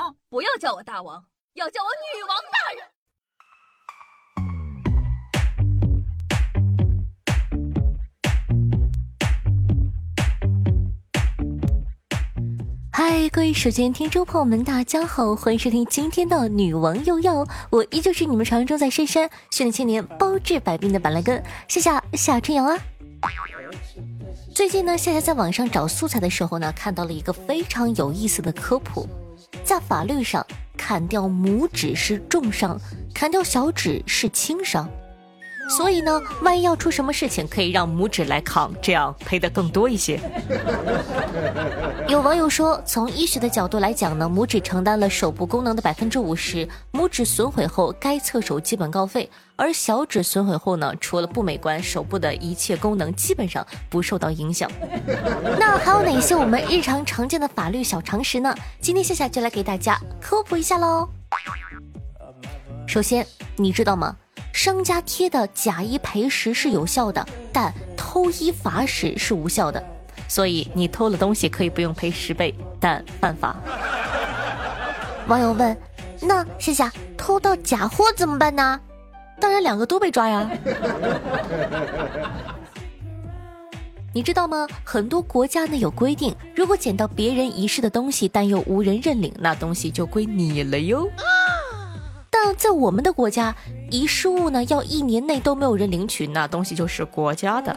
王，不要叫我大王，要叫我女王大人。嗨，各位手机听众朋友们，大家好，欢迎收听今天的女王又要，我依旧是你们传说中在深山训练千年、包治百病的板蓝根，夏夏夏春阳啊。最近呢，夏夏在网上找素材的时候呢，看到了一个非常有意思的科普，在法律上，砍掉拇指是重伤，砍掉小指是轻伤。所以呢，万一要出什么事情，可以让拇指来扛，这样赔的更多一些。有网友说，从医学的角度来讲呢，拇指承担了手部功能的百分之五十，拇指损毁后，该侧手基本告废；而小指损毁后呢，除了不美观，手部的一切功能基本上不受到影响。那还有哪些我们日常常见的法律小常识呢？今天夏夏就来给大家科普一下喽。首先，你知道吗？商家贴的假一赔十是有效的，但偷一罚十是无效的。所以你偷了东西可以不用赔十倍，但犯法。网友问：那夏夏偷到假货怎么办呢？当然两个都被抓呀。你知道吗？很多国家呢有规定，如果捡到别人遗失的东西，但又无人认领，那东西就归你了哟。但在我们的国家，遗失物呢要一年内都没有人领取，那东西就是国家的。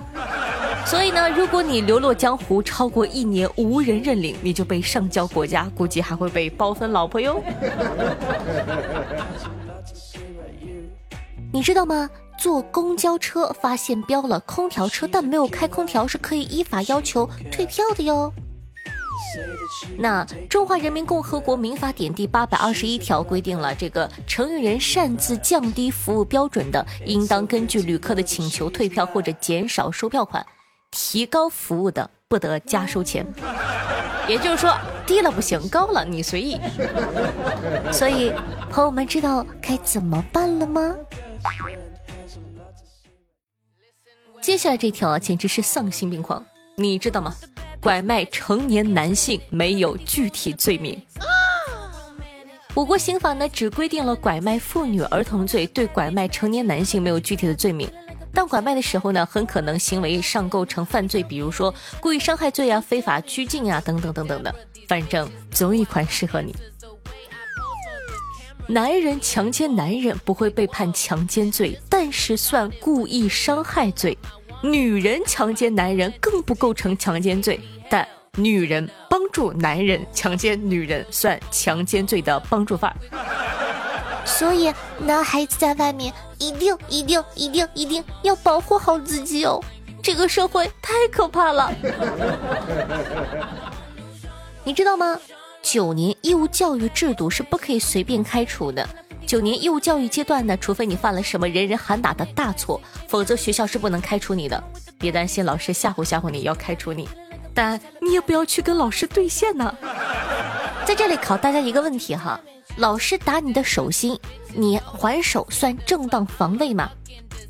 所以呢，如果你流落江湖超过一年无人认领，你就被上交国家，估计还会被包分老婆哟。你知道吗？坐公交车发现标了空调车，但没有开空调，是可以依法要求退票的哟。那《中华人民共和国民法典》第八百二十一条规定了，这个承运人擅自降低服务标准的，应当根据旅客的请求退票或者减少收票款；提高服务的，不得加收钱。也就是说，低了不行，高了你随意。所以，朋友们知道该怎么办了吗？接下来这条啊，简直是丧心病狂，你知道吗？拐卖成年男性没有具体罪名。我国刑法呢只规定了拐卖妇女儿童罪，对拐卖成年男性没有具体的罪名。但拐卖的时候呢，很可能行为上构成犯罪，比如说故意伤害罪啊、非法拘禁啊等等等等的。反正总有一款适合你。男人强奸男人不会被判强奸罪，但是算故意伤害罪。女人强奸男人更不构成强奸罪，女人帮助男人强奸女人算强奸罪的帮助犯。所以，男孩子在外面一定一定一定一定要保护好自己哦！这个社会太可怕了。你知道吗？九年义务教育制度是不可以随便开除的。九年义务教育阶段呢，除非你犯了什么人人喊打的大错，否则学校是不能开除你的。别担心，老师吓唬吓唬你，要开除你，但你也不要去跟老师对线呢。在这里考大家一个问题哈：老师打你的手心，你还手算正当防卫吗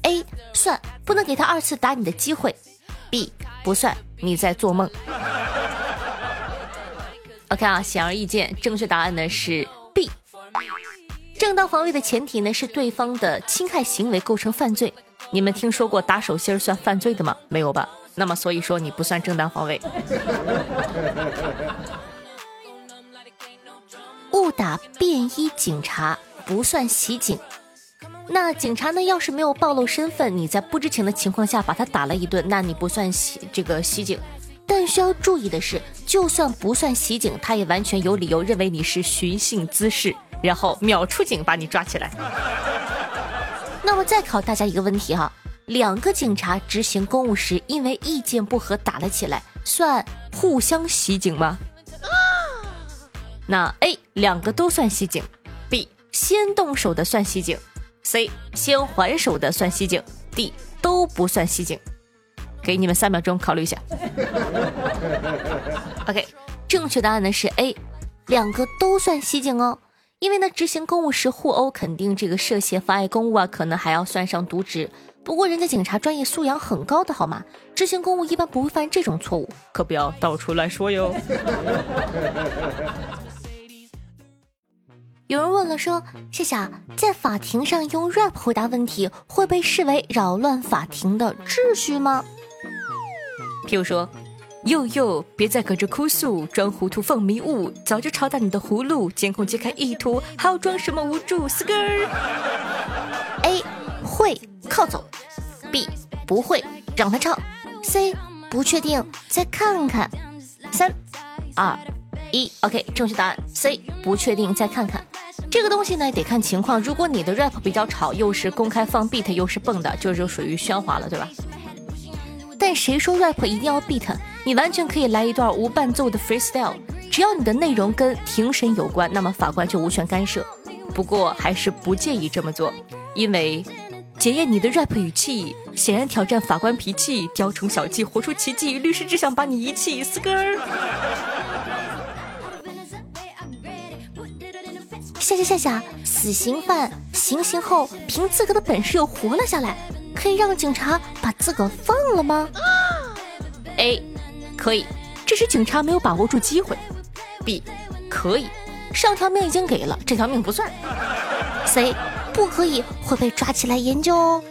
？A 算，不能给他二次打你的机会。B 不算，你在做梦。OK 啊，显而易见，正确答案呢是 B。正当防卫的前提呢是对方的侵害行为构成犯罪。你们听说过打手心算犯罪的吗？没有吧？那么所以说你不算正当防卫。误打便衣警察不算袭警。那警察呢要是没有暴露身份，你在不知情的情况下把他打了一顿，那你不算袭这个袭警。但需要注意的是，就算不算袭警，他也完全有理由认为你是寻衅滋事。然后秒出警把你抓起来。那么再考大家一个问题哈，两个警察执行公务时因为意见不合打了起来，算互相袭警吗？那 A 两个都算袭警，B 先动手的算袭警，C 先还手的算袭警，D 都不算袭警。给你们三秒钟考虑一下。OK，正确答案呢是 A，两个都算袭警哦。因为呢，执行公务时互殴，肯定这个涉嫌妨碍公务啊，可能还要算上渎职。不过人家警察专业素养很高的，好吗？执行公务一般不会犯这种错误，可不要到处乱说哟。有人问了，说夏夏在法庭上用 rap 回答问题会被视为扰乱法庭的秩序吗？譬如说，佑佑，别再搁这哭诉，装糊涂放迷雾，早就抄到你的葫芦，监控揭开意图，还要装什么无助？skr。A 会靠走，B 不会让他唱，C 不确定再看看，三二一，OK，正确答案 C 不确定再看看。这个东西呢得看情况，如果你的 rap 比较吵，又是公开放 beat，又是蹦的，就就属于喧哗了，对吧？但谁说 rap 一定要 beat？你完全可以来一段无伴奏的 freestyle，只要你的内容跟庭审有关，那么法官就无权干涉。不过还是不建议这么做，因为检验你的 rap 语气，显然挑战法官脾气，雕虫小技，活出奇迹，律师只想把你遗弃，死根儿。下下下下，死刑犯行刑后凭自个的本事又活了下来，可以让警察把自个放了吗？A，可以，这时警察没有把握住机会。B，可以，上条命已经给了，这条命不算。C，不可以，会被抓起来研究哦。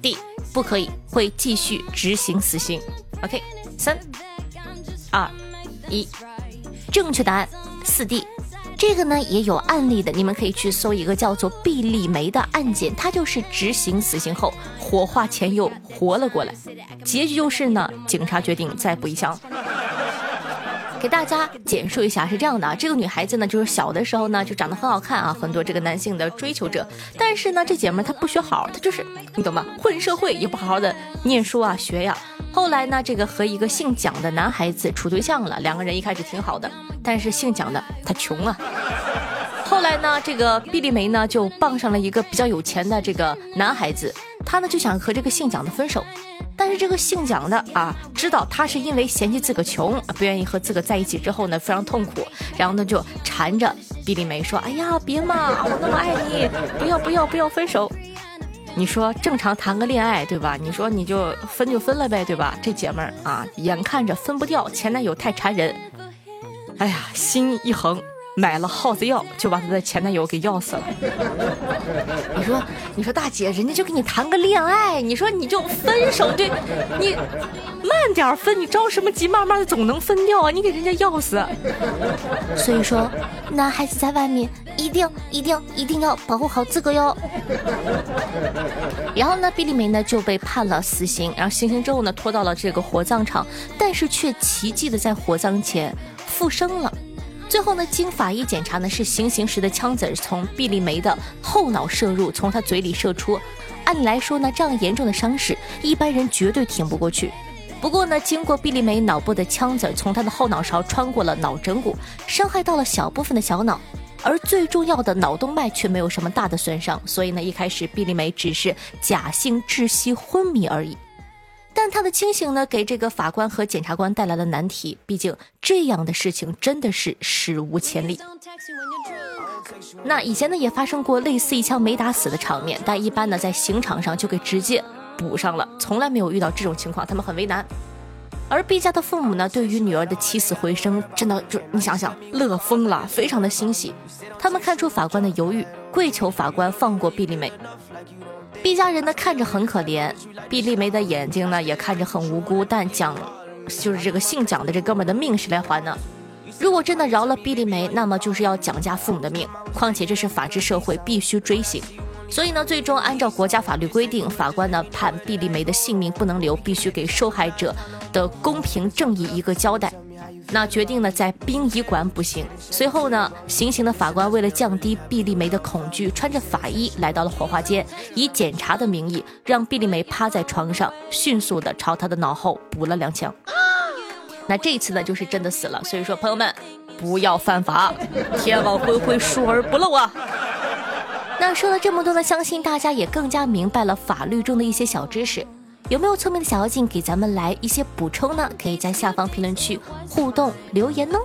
D，不可以，会继续执行死刑。OK，三、二、一，正确答案四 D。这个呢也有案例的，你们可以去搜一个叫做毕丽梅的案件，她就是执行死刑后火化前又活了过来，结局就是呢，警察决定再补一枪。给大家简述一下，是这样的啊，这个女孩子呢，就是小的时候呢就长得很好看啊，很多这个男性的追求者，但是呢，这姐们她不学好，她就是你懂吗？混社会也不好好的念书啊学呀。后来呢，这个和一个姓蒋的男孩子处对象了，两个人一开始挺好的，但是姓蒋的他穷啊。后来呢，这个毕丽梅呢就傍上了一个比较有钱的这个男孩子，他呢就想和这个姓蒋的分手，但是这个姓蒋的啊知道他是因为嫌弃自个穷，不愿意和自个在一起之后呢非常痛苦，然后呢就缠着毕丽梅说：“哎呀，别嘛，我那么爱你，不要不要不要分手。”你说正常谈个恋爱对吧？你说你就分就分了呗对吧？这姐们儿啊，眼看着分不掉，前男友太缠人，哎呀，心一横，买了耗子药，就把她的前男友给药死了。你说，你说大姐，人家就跟你谈个恋爱，你说你就分手，对，你慢点分，你着什么急？慢慢的总能分掉啊，你给人家药死。所以说，男孩子在外面。一定一定一定要保护好自个哟。然后呢，毕丽梅呢就被判了死刑，然后行刑之后呢拖到了这个火葬场，但是却奇迹的在火葬前复生了。最后呢，经法医检查呢，是行刑时的枪子从毕丽梅的后脑射入，从她嘴里射出。按理来说呢，这样严重的伤势，一般人绝对挺不过去。不过呢，经过毕丽梅脑部的枪子从她的后脑勺穿过了脑枕骨，伤害到了小部分的小脑。而最重要的脑动脉却没有什么大的损伤，所以呢，一开始毕丽梅只是假性窒息昏迷而已。但他的清醒呢，给这个法官和检察官带来了难题，毕竟这样的事情真的是史无前例。那以前呢，也发生过类似一枪没打死的场面，但一般呢，在刑场上就给直接补上了，从来没有遇到这种情况，他们很为难。而毕家的父母呢，对于女儿的起死回生，真的就你想想，乐疯了，非常的欣喜。他们看出法官的犹豫，跪求法官放过毕丽梅。毕家人呢，看着很可怜，毕丽梅的眼睛呢，也看着很无辜。但蒋，就是这个姓蒋的这哥们的命谁来还呢？如果真的饶了毕丽梅，那么就是要蒋家父母的命。况且这是法治社会，必须追刑。所以呢，最终按照国家法律规定，法官呢判毕丽梅的性命不能留，必须给受害者的公平正义一个交代。那决定呢在殡仪馆补刑。随后呢，行刑的法官为了降低毕丽梅的恐惧，穿着法衣来到了火化间，以检查的名义让毕丽梅趴在床上，迅速的朝她的脑后补了两枪。那这次呢，就是真的死了。所以说，朋友们不要犯法，天网恢恢，疏而不漏啊。那说了这么多呢，相信大家也更加明白了法律中的一些小知识。有没有聪明的小妖精给咱们来一些补充呢？可以在下方评论区互动留言哦。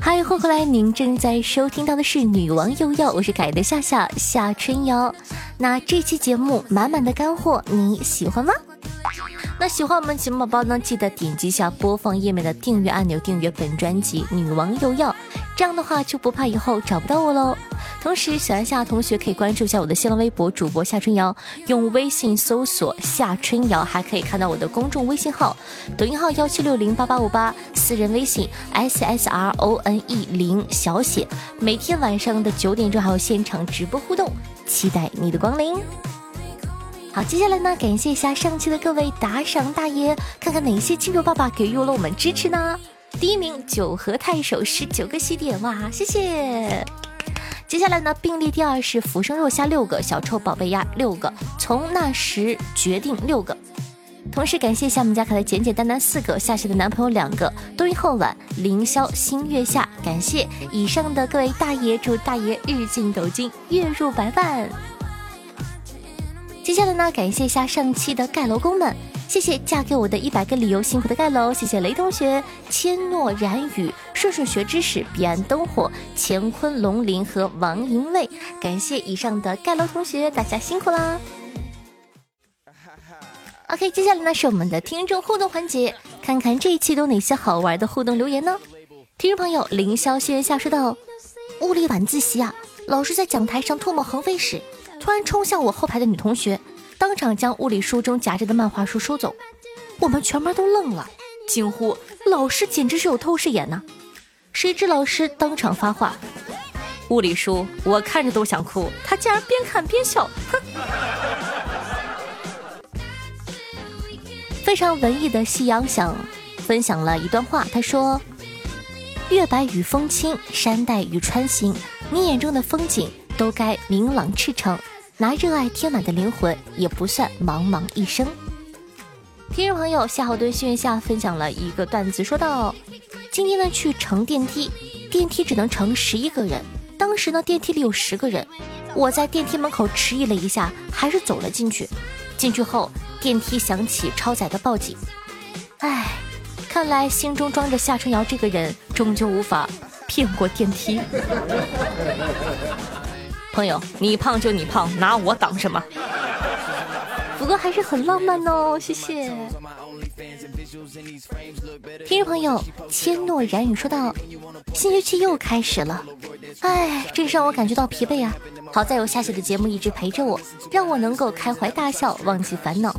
嗨，欢迎回来！您正在收听到的是《女王又要》，我是凯的夏夏夏春瑶。那这期节目满满的干货，你喜欢吗？那喜欢我们节目宝宝呢，记得点击一下播放页面的订阅按钮，订阅本专辑《女王又要》，这样的话就不怕以后找不到我喽。同时，喜欢夏同学可以关注一下我的新浪微博主播夏春瑶，用微信搜索夏春瑶，还可以看到我的公众微信号、抖音号幺七六零八八五八，私人微信 s s r o n e 零小写。每天晚上的九点钟还有现场直播互动，期待你的光临。好，接下来呢，感谢一下上期的各位打赏大爷，看看哪些金主爸爸给予了我们支持呢？第一名九和太守十九个西点，哇，谢谢。接下来呢，并列第二是浮生肉虾六个，小臭宝贝鸭六个，从那时决定六个。同时感谢一下我们家可爱简简单单四个，夏夏的男朋友两个，冬阴后晚凌霄新月下。感谢以上的各位大爷，祝大爷日进斗金，月入百万。接下来呢，感谢一下上期的盖楼工们。谢谢嫁给我的一百个理由，辛苦的盖楼。谢谢雷同学、千诺然语、顺顺学知识、彼岸灯火、乾坤龙鳞和王银卫。感谢以上的盖楼同学，大家辛苦啦。OK，接下来呢是我们的听众互动环节，看看这一期都有哪些好玩的互动留言呢？听众朋友凌霄轩下说道：物理晚自习啊，老师在讲台上唾沫横飞时，突然冲向我后排的女同学。当场将物理书中夹着的漫画书收走，我们全班都愣了，惊呼：“老师简直是有透视眼呐！”谁知老师当场发话：“物理书我看着都想哭，他竟然边看边笑，哼！”非常文艺的夕阳想分享了一段话，他说：“月白与风轻，山带雨穿行，你眼中的风景都该明朗赤诚。”拿热爱填满的灵魂，也不算茫茫一生。听众朋友夏侯惇幸运下分享了一个段子，说道：今天呢去乘电梯，电梯只能乘十一个人。当时呢电梯里有十个人，我在电梯门口迟疑了一下，还是走了进去。进去后，电梯响起超载的报警。唉，看来心中装着夏春瑶这个人，终究无法骗过电梯。朋友，你胖就你胖，拿我挡什么？不过还是很浪漫哦，谢谢。听众朋友，千诺然语说道：“新学期又开始了，哎，真是让我感觉到疲惫啊！好在有夏夏的节目一直陪着我，让我能够开怀大笑，忘记烦恼。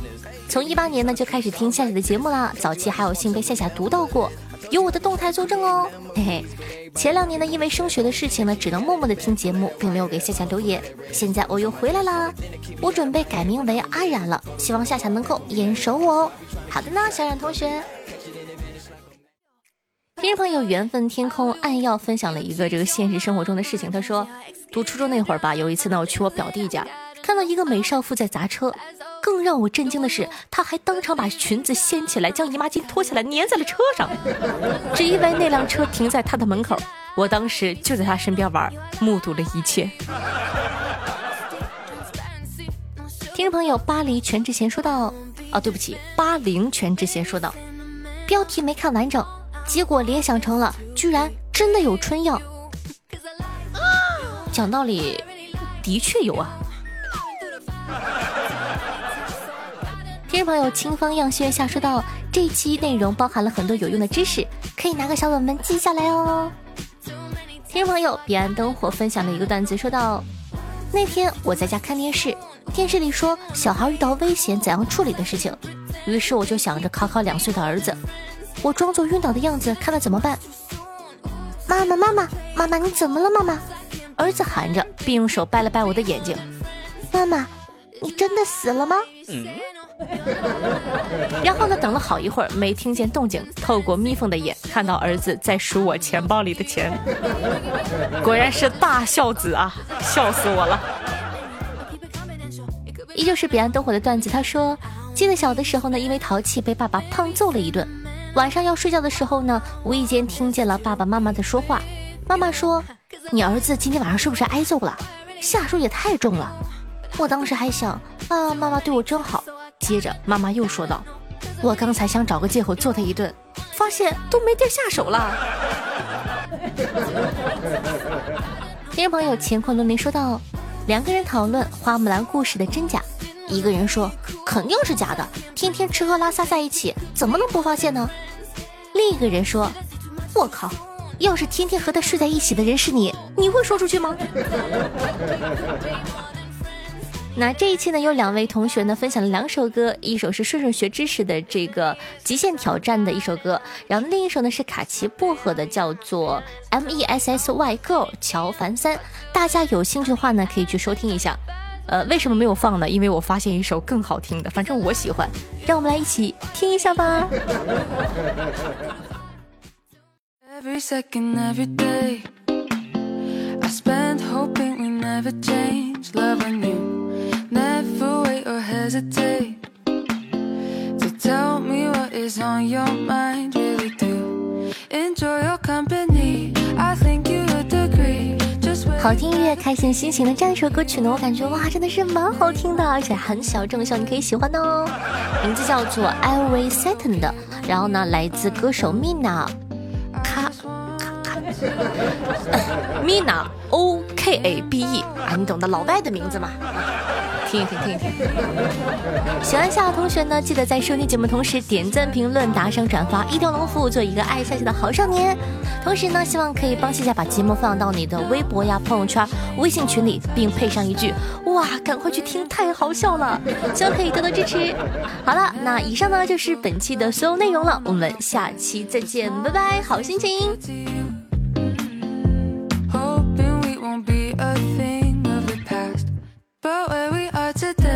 从一八年呢就开始听夏夏的节目啦，早期还有幸被夏夏读到过。”有我的动态作证哦，嘿嘿。前两年呢，因为升学的事情呢，只能默默的听节目，并没有给夏夏留言。现在我又回来啦，我准备改名为阿冉了，希望夏夏能够眼熟我哦。好的呢，小冉同学。听众朋友，缘分天空暗耀分享了一个这个现实生活中的事情。他说，读初中那会儿吧，有一次呢，我去我表弟家，看到一个美少妇在砸车。更让我震惊的是，她还当场把裙子掀起来，将姨妈巾脱下来粘在了车上，只因为那辆车停在她的门口。我当时就在她身边玩，目睹了一切。听众朋友，巴黎全智贤说道：“哦，对不起，巴黎全智贤说道，标题没看完整，结果联想成了居然真的有春药。讲道理，的确有啊。”听众朋友，清风样轩下说道：“这一期内容包含了很多有用的知识，可以拿个小本本记下来哦。”听众朋友，彼岸灯火分享的一个段子说道：“那天我在家看电视，电视里说小孩遇到危险怎样处理的事情，于是我就想着考考两岁的儿子，我装作晕倒的样子，看他怎么办。妈妈，妈妈，妈妈，你怎么了？妈妈，儿子喊着，并用手掰了掰我的眼睛。妈妈，你真的死了吗？嗯。然后呢？等了好一会儿，没听见动静。透过眯缝的眼，看到儿子在数我钱包里的钱。果然是大孝子啊！笑死我了。依旧是彼岸灯火的段子。他说，记得小的时候呢，因为淘气被爸爸胖揍了一顿。晚上要睡觉的时候呢，无意间听见了爸爸妈妈的说话。妈妈说：“你儿子今天晚上是不是挨揍了？下手也太重了。”我当时还想啊，妈妈对我真好。接着，妈妈又说道：“我刚才想找个借口揍他一顿，发现都没地下手了。”听众朋友乾坤龙鳞说道：“两个人讨论花木兰故事的真假，一个人说肯定是假的，天天吃喝拉撒在一起，怎么能不发现呢？另一个人说：“我靠，要是天天和他睡在一起的人是你，你会说出去吗？” 那这一期呢，有两位同学呢分享了两首歌，一首是顺顺学知识的这个极限挑战的一首歌，然后另一首呢是卡奇薄荷的，叫做 M E S S Y Girl 乔凡三。大家有兴趣的话呢，可以去收听一下。呃，为什么没有放呢？因为我发现一首更好听的，反正我喜欢，让我们来一起听一下吧。Every second, every day, I spend hoping we never change. Love on you, wait or hesitate to tell me what is on your mind. Really do enjoy your company. I think you would agree. 好听音乐，开心心情的这样一首歌曲呢，我感觉哇，真的是蛮好听的，而且很小众，希望你可以喜欢哦。名字叫做 Every Second 的，然后呢，来自歌手 Mina，卡卡卡，Mina O K A B E，啊，你懂得老外的名字吗？听一听，听一听。喜欢夏的同学呢，记得在收听节目同时点赞、评论、打赏、转发，一条龙服务，做一个爱夏夏的好少年。同时呢，希望可以帮夏夏把节目放到你的微博呀、朋友圈、微信群里，并配上一句“哇，赶快去听，太好笑了”，希望可以多多支持。好了，那以上呢就是本期的所有内容了，我们下期再见，拜拜，好心情。to die.